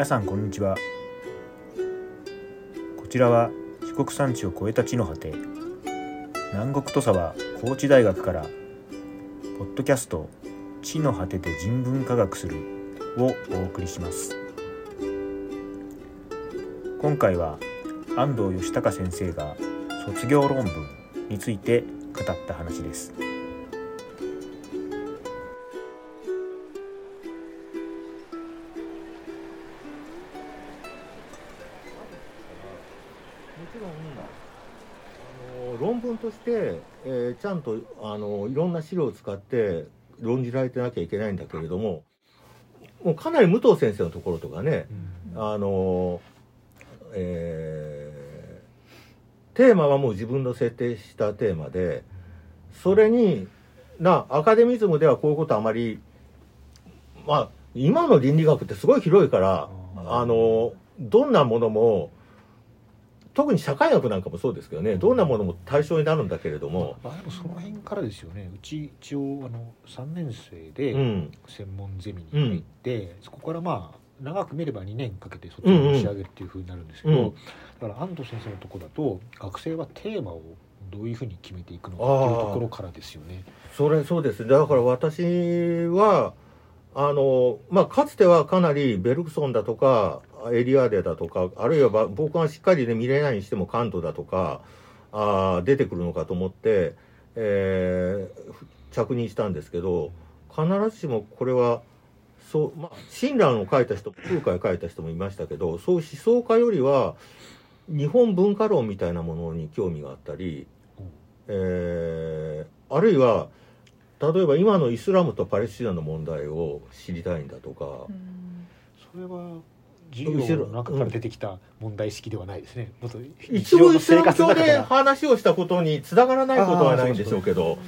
皆さんこんにちは。こちらは四国山地を越えた地の果て南国土佐は高知大学からポッドキャスト地の果てで人文科学するをお送りします。今回は安藤義孝先生が卒業論文について語った話です。ちろんあの論文として、えーちゃんとあのいろんな資料を使って論じられてなきゃいけないんだけれどももうかなり武藤先生のところとかねあの、えーテーマはもう自分の設定したテーマでそれになアカデミズムではこういうことあまりまあ今の倫理学ってすごい広いからあのどんなものも特に社会学なんかもそうですけどねどんなものも対象になるんだけれども、まあ、でもその辺からですよね。うち一応あの3年生でうん、専門ゼミに入って、そこからまあ長く見れば2年かけて卒業に仕上げるっていうふうになるんですけど、うん。うんだから安藤先生のとこだと学生はテーマをどういうふうに決めていくのかっていうところからですよね。それそうです。だから私はあの、まあ、かつてはかなりベルクソンだとかエリアーデだとかあるいはば僕がしっかり、ね、見れないにしてもカントだとかあー出てくるのかと思って、えー着任したんですけど必ずしもこれはそう、まあ、親鸞を書いた人空海を書いた人もいましたけどそういう思想家よりは日本文化論みたいなものに興味があったり、えーあるいは例えば今のイスラムとパレスチナの問題を知りたいんだとか、それは授業の中から出てきた問題意識ではないですね。もっと一応イスラムの教で話をしたことにつながらないことはないんでしょうけど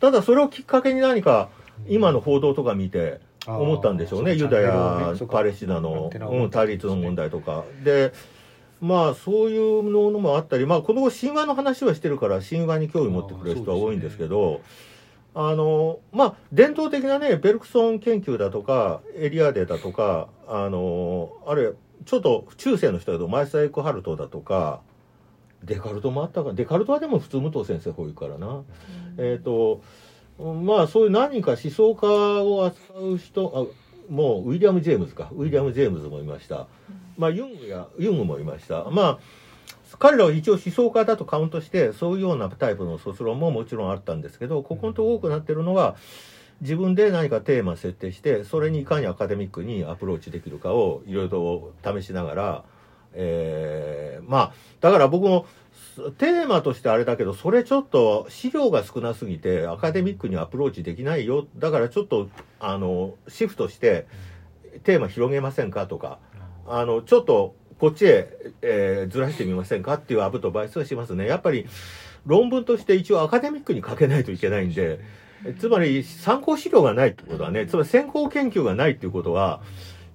ただそれをきっかけに何か今の報道とか見て思ったんでしょうね。ユダヤパレスチナの、うん、対立の問題とか。でまあそういうのもあったりまあこの神話の話はしてるから神話に興味持ってくれる人は多いんですけどあのまあ伝統的なねベルクソン研究だとかエリアデだとかあのあれちょっと中世の人だとマイスエクハルトだとかデカルトもあったかデカルトはでも普通武藤先生多いからな。えっ、と、まあそういう何人か思想家を扱う人、あもうウィリアム・ジェームズか、ウィリアム・ジェームズもいました。まあユングや、ユングもいました。まあ、彼らは一応思想家だとカウントして、そういうようなタイプの卒論ももちろんあったんですけど、ここのとこ多くなってるのは、自分で何かテーマ設定して、それにいかにアカデミックにアプローチできるかをいろいろと試しながら、えーまあ、だから僕もテーマとしてあれだけど、それちょっと資料が少なすぎて、アカデミックにアプローチできないよ。だからちょっと、あの、シフトして、テーマ広げませんかとか、あの、ちょっと、こっちへ、えーずらしてみませんかっていうアブとバイスはしますね。やっぱり、論文として一応アカデミックに書けないといけないんで、えつまり参考資料がないってことはね、つまり先行研究がないっていうことは、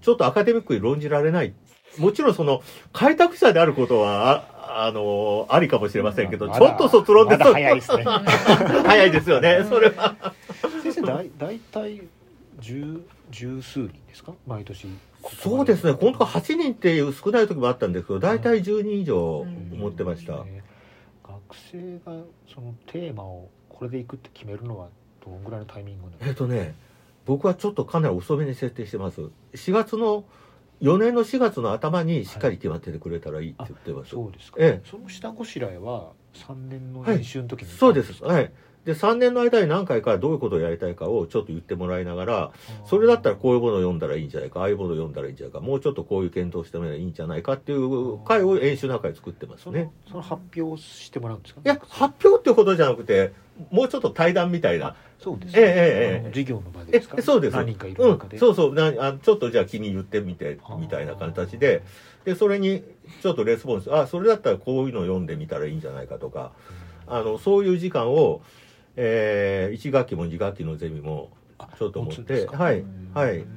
ちょっとアカデミックに論じられない。もちろんその、開拓者であることは、ああの、ありかもしれませんけど、ちょっと卒論でまだ早いですね。早いですよね、それは。先生だい大体十十数人ですか？毎年。そうですね、本当は8人っていう少ない時もあったんですけど、大体10人以上持ってました。ね学生がそのテーマをこれでいくって決めるのはどのぐらいのタイミングなんですかえっとね、僕はちょっとかなり遅めに設定してます。4月の、4年の4月の頭にしっかり決まっててくれたらいいって言ってます。そうですか、ええその下ごしらえは3年のはい練習の時に、そうです。はい。で、3年の間に何回かどういうことをやりたいかをちょっと言ってもらいながら、それだったらこういうものを読んだらいいんじゃないか、ああいうものを読んだらいいんじゃないか、もうちょっとこういう検討してみればいいんじゃないかっていう会を演習の中で作ってますそねの。その発表をしてもらうんですか？いや、発表ってほどじゃなくて、もうちょっと対談みたいな。そうですえええええ授業の場でえですか？そうです。何人かいるうん。中で、、そうそう。なあ。ちょっとじゃあ君言ってみてはあ、みたいな形で、で、それにちょっとレスポンス、あ、それだったらこういうのを読んでみたらいいんじゃないかとか、あの、そういう時間を、えー、1学期も2学期のゼミも、ちょっと持って、はい、はい。うん。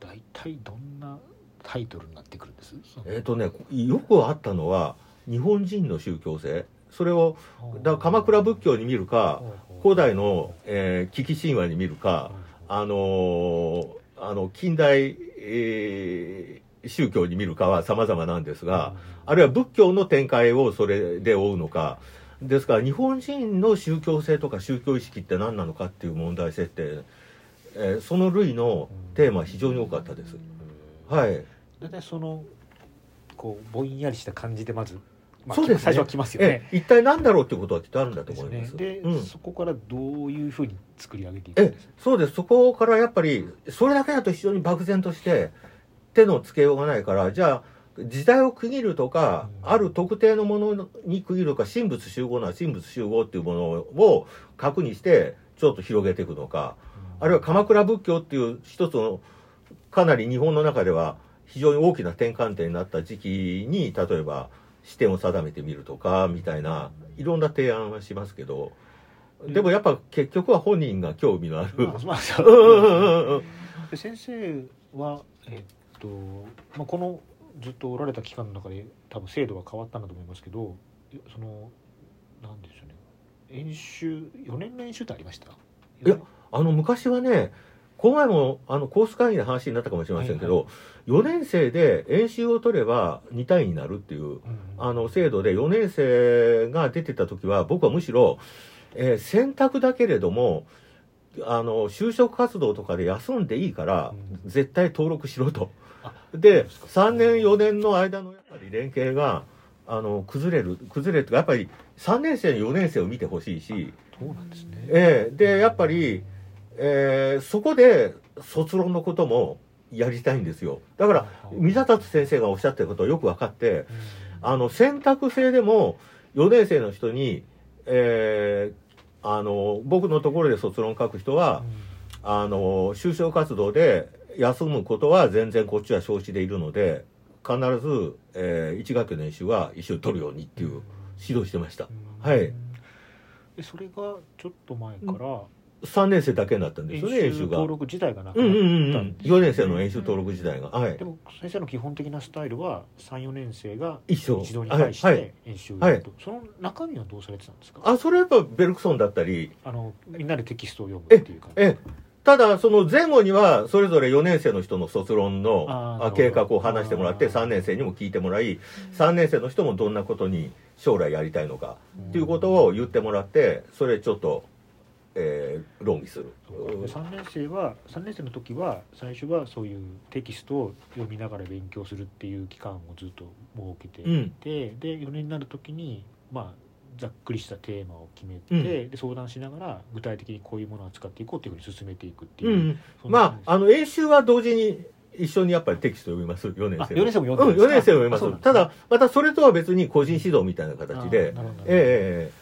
大体どんなタイトルになってくるんです？えっ、とね、よくあったのは、日本人の宗教性。それを、だ鎌倉仏教に見るか、古代の、えー、危機神話に見るか、あのーあの近代、えー、宗教に見るかは様々なんですが、あるいは仏教の展開をそれで追うのか、ですから日本人の宗教性とか宗教意識って何なのかっていう問題設定、えー、その類のテーマ非常に多かったです。はい。大体そのこうぼんやりした感じでまず、まあ、そうです、ね、最初は来ますよね。一体何だろうってことはきっとあるんだと思います。で、ねうん、そこからどういうふうに作り上げていくんですか？そうです。そこからやっぱりそれだけだと非常に漠然として手のつけようがないからじゃあ時代を区切るとか、ある特定のものに区切るか神仏集合なら神仏集合っていうものを核にしてちょっと広げていくのか、あるいは鎌倉仏教っていう一つのかなり日本の中では非常に大きな転換点になった時期に例えば視点を定めてみるとかみたいないろんな提案はしますけどでもやっぱ結局は本人が興味のある。先生は、えっとまあ、このずっとおられた期間の中で多分制度が変わったんだと思いますけどそのなんでしょうね。演習4年の演習ってありました？いやあの昔はねこの前もあのコース会議の話になったかもしれませんけど、はいはい、4年生で演習を取れば2単位になるっていう、うん、あの制度で4年生が出てた時は僕はむしろ、えー、選択だけれどもあの就職活動とかで休んでいいから、うん、絶対登録しろと。で3年4年の間のやっぱり連携があの崩れる崩れるとかやっぱり3年生4年生を見てほしいし。そうなんですね、えー、でやっぱり、えー、そこで卒論のこともやりたいんですよ。だから水立先生がおっしゃってることをよく分かって、あの選択制でも4年生の人に、えー、あの僕のところで卒論書く人は、あの就職活動で休むことは全然こっちは承知でいるので必ず、えー、1学期の演習は一緒に取るようにっていう指導してました、はい。でそれがちょっと前から、3年生だけになったんですよね演習が。登録自体がなくなったんです、うんうんうん、4年生の演習登録自体が、はい、でも先生の基本的なスタイルは34年生が一度に対して演習をやると、はい、その中身はどうされてたんですか？あそれはやっぱベルクソンだったりあのみんなでテキストを読むっていう感じ。ええただ、その前後には、それぞれ4年生の人の卒論の計画を話してもらって、3年生にも聞いてもらい、3年生の人もどんなことに将来やりたいのかっていうことを言ってもらって、それちょっと、えー、論議する。3年生は、3年生の時は、最初はそういうテキストを読みながら勉強するっていう期間をずっと設けていて、うん、で、4年になる時に、まあ、ざっくりしたテーマを決めて、うん、で相談しながら具体的にこういうものを使っていこうっていうふうに進めていくっていう、うんまああの演習は同時に一緒にやっぱりテキスト読みます。4年生4年生も読んでるん4年生も読みます。ただまたそれとは別に個人指導みたいな形で。ええ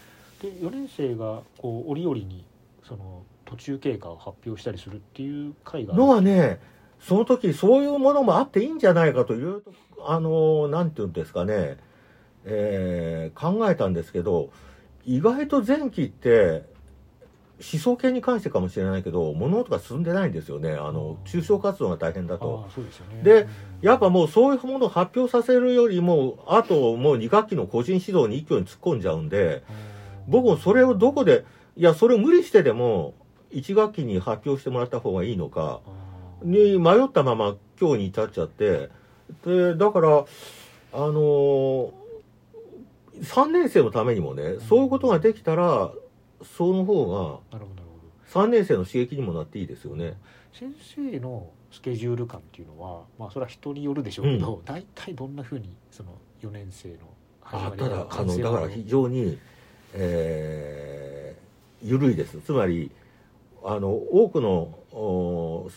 ー、で4年生がこう折々にその途中経過を発表したりするっていう会がのはねその時そういうものもあっていいんじゃないかというあのなんていうんですかね。えー、考えたんですけど意外と前期って思想系に関してかもしれないけど物事が進んでないんですよね。あの中小活動が大変だと。で、ね、やっぱもうそういうものを発表させるよりもあともう2学期の個人指導に一挙に突っ込んじゃうんで僕もそれをどこでいやそれを無理してでも1学期に発表してもらった方がいいのかに迷ったまま今日に至っちゃってでだからあのー3年生のためにもね、そういうことができたらその方が3年生の刺激にもなっていいですよね。先生のスケジュール感っていうのは、まあ、それは人によるでしょうけど、うん、大体どんなふうにその4年生のあただあのだから非常に、えー、緩いです。つまりあの多くの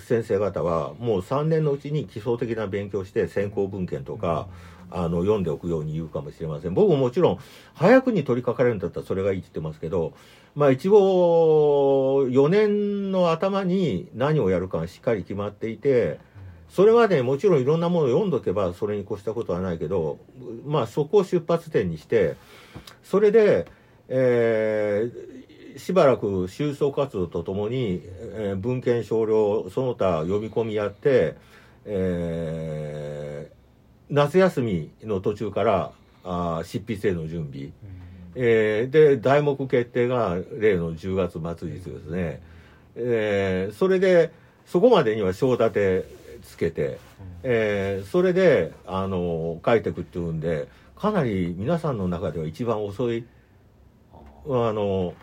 先生方はもう3年のうちに基礎的な勉強して先行文献とか、うん。あの読んでおくように言うかもしれません。僕ももちろん早くに取り掛かれるんだったらそれがいいって言ってますけどまあ一応4年の頭に何をやるかがしっかり決まっていてそれまでもちろんいろんなものを読んどけばそれに越したことはないけどまあそこを出発点にしてそれで、えー、しばらく収束活動とともに、えー、文献少量その他読み込みやって、えー、夏休みの途中からあ執筆への準備、うん、えー、で題目決定が例の10月末日ですね、えー、それでそこまでには章立てつけて、うん、えー、それであの書いていくっていうんでかなり皆さんの中では一番遅いあの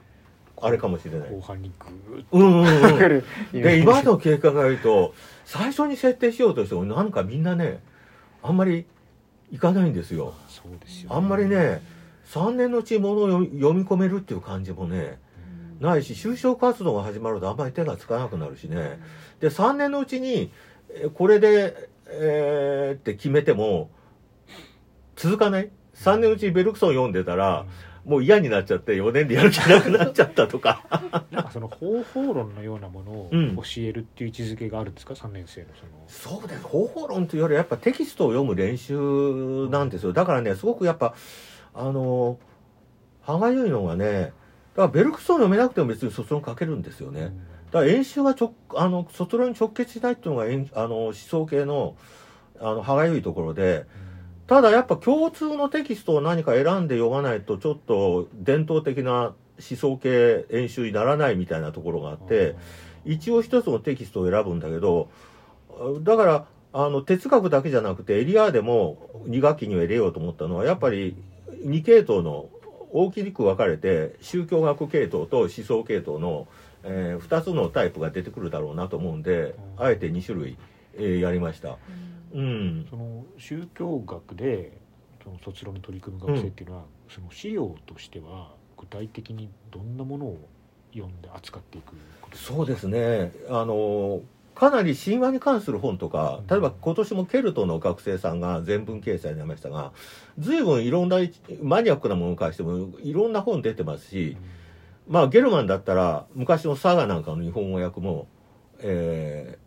あれかもしれない。後半にグーッと、うんうんうん、で今の経過が言うと最初に設定しようとしてもなんかみんなねあんまりいかないんですよ。そうですよ、ね、あんまりね3年のうちものを読み込めるっていう感じもね、ないし就職活動が始まるとあんまり手がつかなくなるしね。で3年のうちにこれで、えー、って決めても続かない。3年のうちにベルクソン読んでたら、もう嫌になっちゃって4年でやる気なくなっちゃったとか。なんかその方法論のようなものを教えるっていう位置づけがあるんですか、うん、3年生のその。そうです方法論というよりやっぱテキストを読む練習なんですよ。だからねすごくやっぱあの歯がゆいのがねだからベルクソン読めなくても別に卒論書けるんですよね、うん、だから演習が直あの卒論に直結しないっていうのがあの思想系のあの歯がゆいところで、うんただやっぱ共通のテキストを何か選んで読まないとちょっと伝統的な思想系演習にならないみたいなところがあって一応一つのテキストを選ぶんだけどだからあの哲学だけじゃなくてエリアでも2学期には入れようと思ったのはやっぱり2系統の大きく分かれて宗教学系統と思想系統の、えー、2つのタイプが出てくるだろうなと思うんであえて2種類、えー、やりました。うん、その宗教学でその卒論に取り組む学生っていうのは、うん、その資料としては具体的にどんなものを読んで扱っていくそうですね。あのかなり神話に関する本とか例えば今年もケルトの学生さんが全文掲載になりましたが随分いろんなマニアックなものに関してもいろんな本出てますし、うん、まあゲルマンだったら昔の佐賀なんかの日本語訳も、え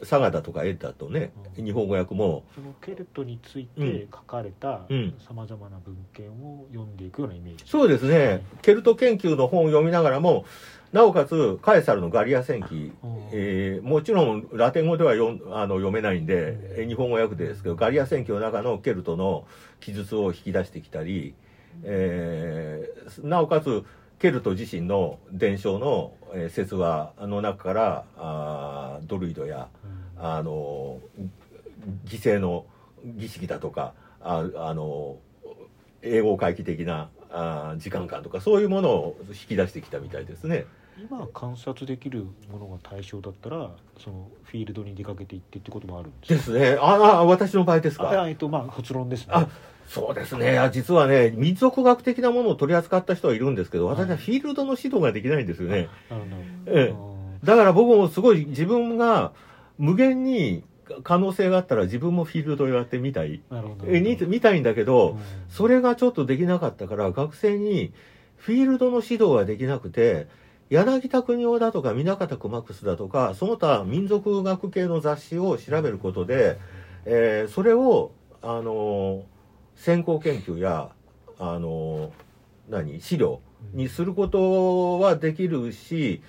佐賀だとかエッダとね、うん、日本語訳も。そのケルトについて書かれたさまざまな文献を読んでいくようなイメージ、そうですね、ケルト研究の本を読みながらもなおかつカエサルのガリア戦記、えー、もちろんラテン語ではよあの読めないんで、うん、日本語訳でですけどガリア戦記の中のケルトの記述を引き出してきたり、えー、なおかつケルト自身の伝承の、えー、説話の中からあドルイドや、うん、あの犠牲の儀式だとかああの英語回帰的なあ時間感とかそういうものを引き出してきたみたいですね。今観察できるものが対象だったらそのフィールドに出かけていってってこともあるんですですね。ああ私の場合ですか？えっとまあ卒論ですね。あそうですね。実はね民族学的なものを取り扱った人はいるんですけど私はフィールドの指導ができないんですよね、ええ、だから僕もすごい自分が無限に可能性があったら自分もフィールドをやってみたい。え見たいんだけど、それがちょっとできなかったから学生にフィールドの指導ができなくて柳田国夫だとか南方熊楠だとかその他民族学系の雑誌を調べることで、えー、それをあの先行研究やあの何資料にすることはできるし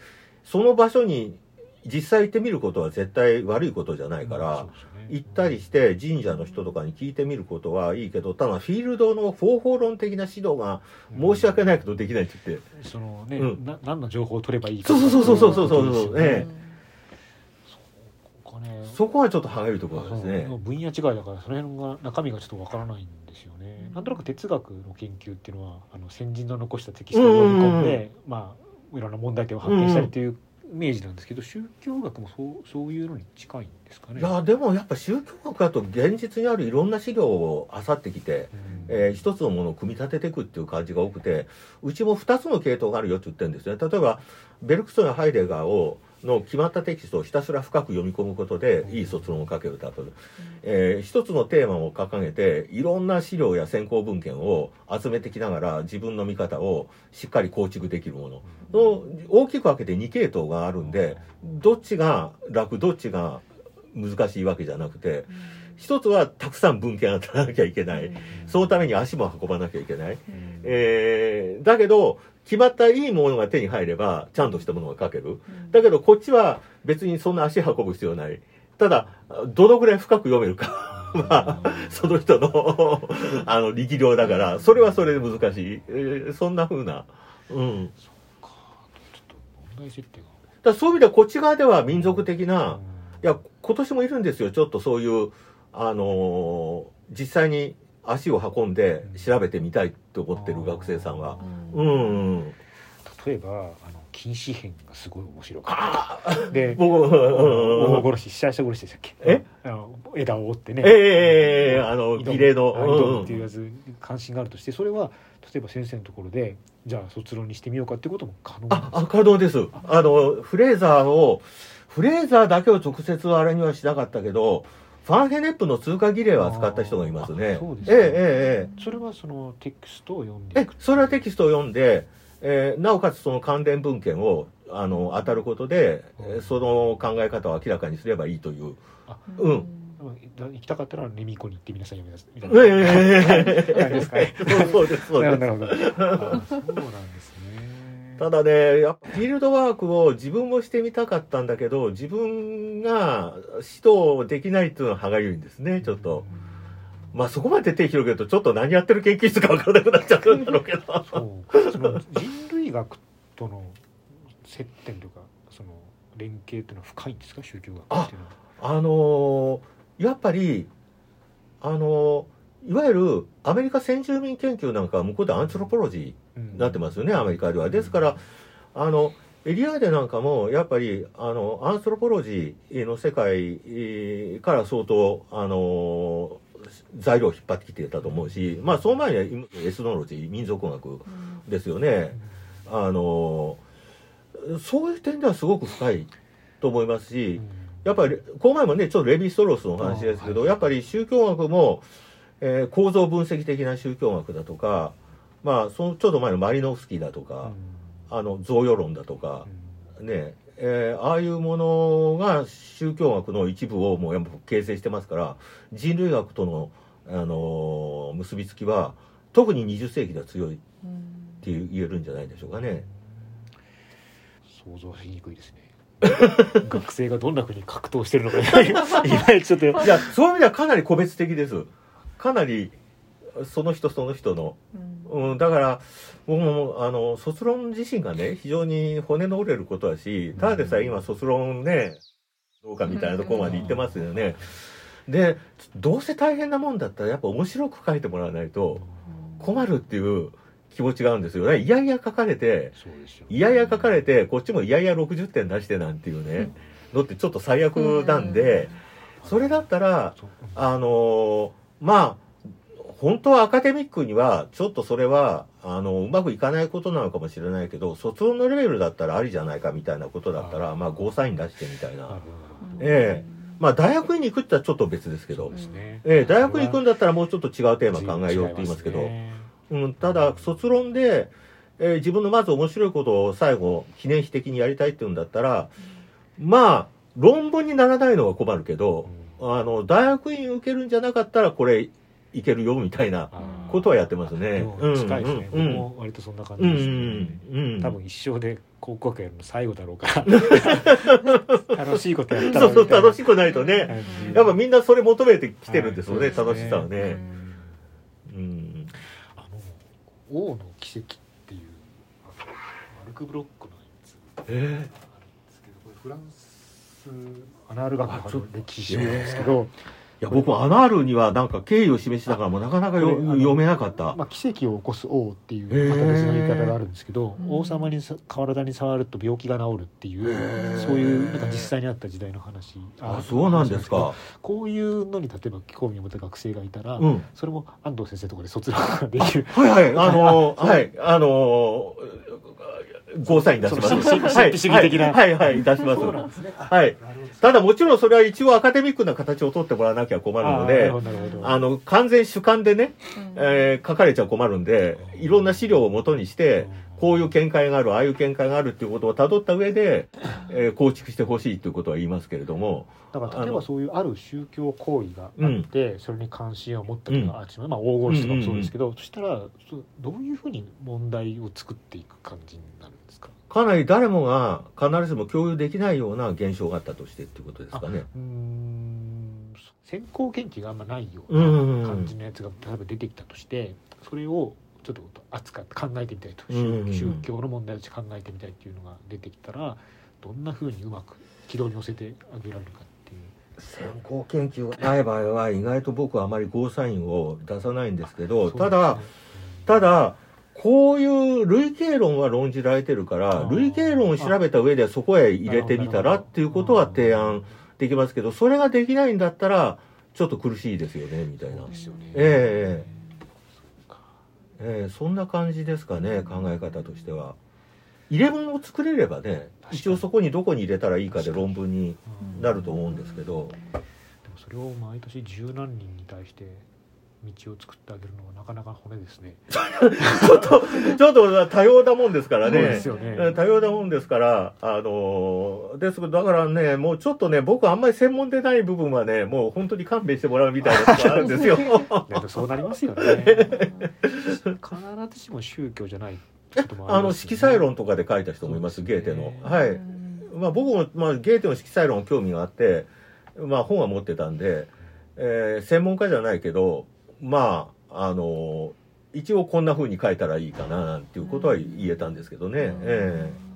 その場所に実際行ってみることは絶対悪いことじゃないから、行ったりして神社の人とかに聞いてみることはいいけどただフィールドの方法論的な指導が申し訳ないけどできないって言って、そのね、うん、な何の情報を取ればいいかそうそうそうそうそうそうそうええそこはちょっと歯がゆいところですね。分野違いだからその辺が中身がちょっとわからないんですよね、なんとなく哲学の研究っていうのはあの先人の残したテキストを読み込ん。で、まあいろんな問題点を発見したりというイメージなんですけど宗教学もそうそういうのに近いんですかね。いやでもやっぱ宗教学だと現実にあるいろんな資料を漁ってきて、うん、えー、一つのものを組み立てていくっていう感じが多くてうちも2つの系統があるよって言ってるんですね。例えばベルクソンやハイデガーをの決まったテキストをひたすら深く読み込むことでいい卒論を書けるだと、うん、えー、一つのテーマを掲げていろんな資料や先行文献を集めてきながら自分の見方をしっかり構築できるもの、の大きく分けて2系統があるんでどっちが楽どっちが難しいわけじゃなくて、一つはたくさん文献を取らなきゃいけない、そのために足も運ばなきゃいけない、えー、だけど決まったいいものが手に入ればちゃんとしたものが書ける、だけどこっちは別にそんな足運ぶ必要ない。ただどのぐらい深く読めるか。まあ、その人のあの力量だから。それはそれで難しい、えー、そんなふうな。うん。そっか。ちょっと問題設定が。だそういう意味ではこっち側では民族的な、や今年もいるんですよ。ちょっとそういうあの実際に足を運んで調べてみたいと思ってる学生さんは。うん、うん、例えばあの禁止編がすごい面白かった。で 僕大殺し下下殺しでしたっけ？え？あの枝を折ってね。ええー、あの儀礼の。挑むっていうやつ関心があるとしてそれは例えば先生のところでじゃあ卒論にしてみようかってことも可能ああ可能です。あのフレーザーをフレーザーだけを直接あれにはしなかったけどファンヘネップの通過儀礼は使った人がいますね。そうですね。ええええ。それはそのテキストを読んでえ、それはテキストを読んで、えー、なおかつその関連文献をあの当たることで、うん、その考え方を明らかにすればいいという。うん。行きたかったらレミコに行ってみなさいよみた いな。ええですか？ね。そうですそうです。なるほど。そうなんですただね、やっぱフィールドワークを自分もしてみたかったんだけど、自分が指導できないっていうのは歯がゆいんですね、ちょっと。まあそこまで手広げるとちょっと何やってる研究室か分からなくなっちゃうんだろうけど。そうその人類学との接点というか、その連携っていうのは深いんですか、宗教学っていうのは。あ、あのー、やっぱり、あのーいわゆるアメリカ先住民研究なんかは向こうでアンスロポロジーになってますよね、アメリカでは。ですから、あの、エリアでなんかも、やっぱり、あの、アンスロポロジーの世界から相当、あの、材料を引っ張ってきてたと思うし、まあ、その前にはエスノロジー、民族学ですよね。あの、そういう点ではすごく深いと思いますし、やっぱり、この前もね、ちょっとレヴィ・ストロースの話ですけど、やっぱり宗教学も、えー、構造分析的な宗教学だとか、まあ、そのちょうど前のマリノフスキーだとか、うん、あの贈与論だとか、うん、ねえー、ああいうものが宗教学の一部をもうやっぱ形成してますから人類学との、あのー、結びつきは特に20世紀では強いって言えるんじゃないでしょうかね。想像しにくいですね。学生がどんなふうに格闘してるのか いまいちょっと。いやそういう意味ではかなり個別的です。かなりその人その人の、うん、うん、だから僕もあの卒論自身がね非常に骨の折れることだしただでさえ今卒論ねどうかみたいなところまで行ってますよね。でどうせ大変なもんだったらやっぱ面白く書いてもらわないと困るっていう気持ちがあるんですよ。ね。いやいや書かれて、いやいや書かれて、こっちもいやいや60点出してなんていうね、のってちょっと最悪なんで、それだったら、あのまあ本当はアカデミックにはちょっとそれはあのうまくいかないことなのかもしれないけど卒論のレベルだったらありじゃないかみたいなことだったらまあゴーサイン出してみたいな。ええ。まあ大学院に行くってはちょっと別ですけど、ね、ええ大学院行くんだったらもうちょっと違うテーマ考えようって言いますけど、うん、ただ卒論で、えー、自分のまず面白いことを最後記念碑的にやりたいっていうんだったら、まあ論文にならないのは困るけど、あの大学院受けるんじゃなかったらこれいけるよみたいなことはやってますね。近いですね。僕も割とそんな感じですね。多分一生で高校学やるの最後だろうから 楽しいことやったらそうそう楽しくないとねやっぱみんなそれ求めてきてるんですよね、楽しさはね。うん。あの王の奇跡っていうマルクブロックのやつえー、あるんですけどこれフランスアナール学の歴史書なんですけど。いや僕アナールにはなんか敬意を示しながらもなかなか読めなかった、まあ、奇跡を起こす王っていうまた別の言い方があるんですけど、王様に体に触ると病気が治るっていうそういうなんか実際にあった時代の話。あそうなんですか。こういうのに例えば興味を持った学生がいたら、うん、それも安藤先生とかで卒論ができる。はいはい。あのー、はい。あのーゴーサイン出します。神秘主義的な。はい、はい、出します。はい。ただもちろんそれは一応アカデミックな形を取ってもらわなきゃ困るので、あの、完全主観でね、えー、書かれちゃ困るんで、いろんな資料をもとにして、こういう見解がある、ああいう見解があるっていうことを辿った上で、えー、構築してほしいということは言いますけれども。だから例えばそういうある宗教行為があって、うん、それに関心を持ったとか、うん、まあ黄金史とかもそうですけど、うんうんうん、そしたらどういうふうに問題を作っていく感じになるんですかかなり誰もが必ずしも共有できないような現象があったとしてっていうことですかね。うん先行研究があんまないような感じのやつが例えば出てきたとしてそれをちょっと扱って考えてみたいと、宗教の問題として考えてみたいっていうのが出てきたらどんなふうにうまく軌道に乗せてあげられるかっていう。先行研究がない場合は意外と僕はあまりゴーサインを出さないんですけどただただこういう類型論は論じられてるから類型論を調べた上でそこへ入れてみたらっていうことは提案できますけどそれができないんだったらちょっと苦しいですよねみたいな。ええ。ええ。そんな感じですかね考え方としては。入れ物を作れればね一応そこにどこに入れたらいいかで論文になると思うんですけど。でもそれを毎年十何人に対して道を作ってあげるのはなかなか骨ですね。ちょっとちょっと多様なもんですからね、ね、多様なもんですからあのですだからねもうちょっとね僕あんまり専門でない部分はねもう本当に勘弁してもらうみたいなとこあるんですよ。そうなりますよね。必ずしも宗教じゃないあの色彩論とかで書いた人もいます、ゲーテの。はい。まあ僕も、まあ、ゲーテの色彩論興味があってまあ本は持ってたんで、えー、専門家じゃないけどまああの一応こんなふうに書いたらいいかななんていうことは言えたんですけどね、ええ。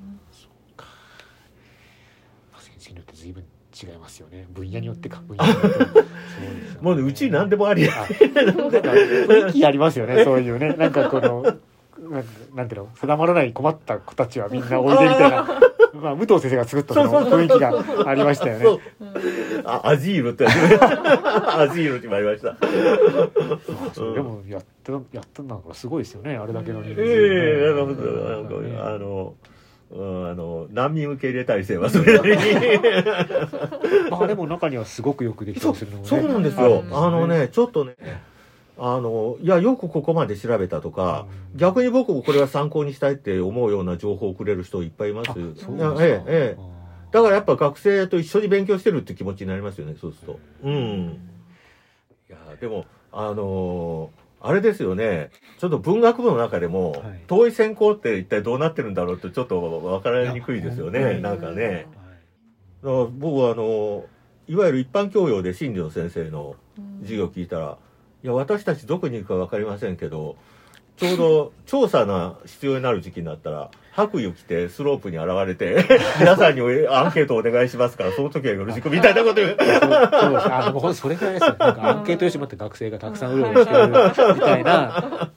先生によって随分違いますよね。分野によってか。分野によっても。う、ね、うち何でもありなんか。雰囲気ありますよね。そういうね。なんかこのなんていうの？定まらない困った子たちはみんなおいでみたいな。まあ武藤先生が作ったその雰囲気がありましたよね。あアジールって アジールって言われました。でもやったやったなんかすごいですよねあれだけの人数、ね。ええー、あの。うん、あの難民受け入れ体制はそれなりに。まあでも中にはすごくよくできたりするのもね。そうなんですよ、あのねちょっとねあの、いや、よくここまで調べたとか、うん、逆に僕もこれは参考にしたいって思うような情報をくれる人いっぱいいます。そうええ、ええ。だからやっぱ学生と一緒に勉強してるって気持ちになりますよね、そうすると。うん。いや、でも、あのー、あれですよね。ちょっと文学部の中でも、はい、遠い専攻って一体どうなってるんだろうってちょっと分からにくいですよね。なんかね。はい、僕はあの、いわゆる一般教養で心理の先生の授業を聞いたら、うんいや私たちどこに行くか分かりませんけどちょうど調査が必要になる時期になったら白衣を着てスロープに現れて 皆さんにアンケートお願いしますからその時はよろしくみたいなこと言うあでもそれぐらいですよ。なんかアンケート用紙持って学生がたくさんうろうろしてるみたいな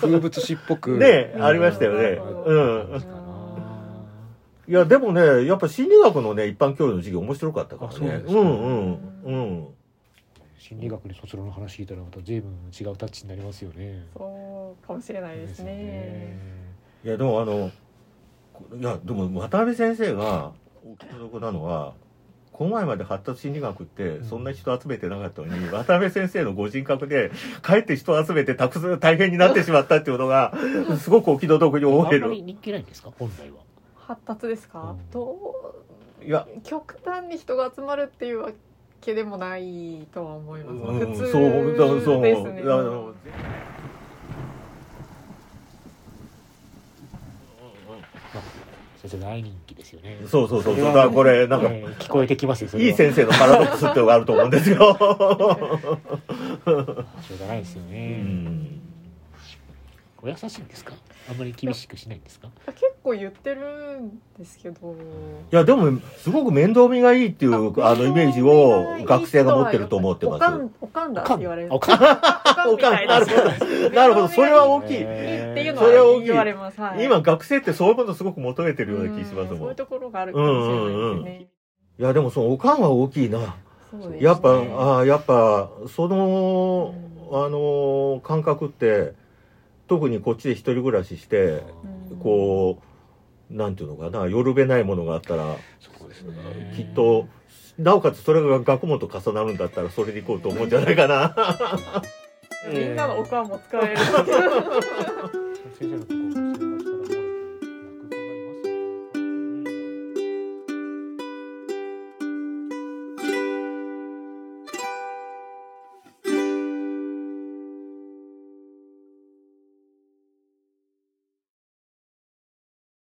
風物詩っぽく。ね、ありましたよね。うん。いやでもねやっぱ心理学のね一般教養の授業面白かったからね。うんうんうん心理学に卒論の話聞いたらまた随分違うタッチになりますよね。そうかもしれないですね。ねいやでもあのいやでも渡辺先生がお気の毒なのは。この前まで発達心理学ってそんな人集めてなかったのに、うん、渡辺先生のご人格でかえって人を集めてたくさん大変になってしまったっていうのがすごくお気の毒に思える。人気ないんですか？本来は。発達ですか、うん、といや極端に人が集まるっていうわけでもないとは思います、うん、普通そうそうですね先生大人気ですよね。そうそうそうそう。だこれなんか、えー、聞こえてきますよ。いい先生のパラドックスってのがあると思うんですよ。しょうがないですよね。うんお優しいんですか？あんまり厳しくしないんですか？結構言ってるんですけど。いやでもすごく面倒見がいいっていうあのイメージを学生が持ってると思ってます。おかんだ。って言われる。おかん？おかんな。るほどな。るほど。それは大きい。っていうのは言われます、はい、今学生ってそういうことすごく求めてるような気しますもん。そういうところがあるかもしれないですね、うんうん、いやでもそのおかんは大きいな。やっぱあやっぱそのあの感覚って特にこっちで一人暮らしして、こうなんていうのかなよるべないものがあったらそうです、ね、きっとなおかつそれが学問と重なるんだったらそれでいこうと思うんじゃないかな。みんなのおかんも使える。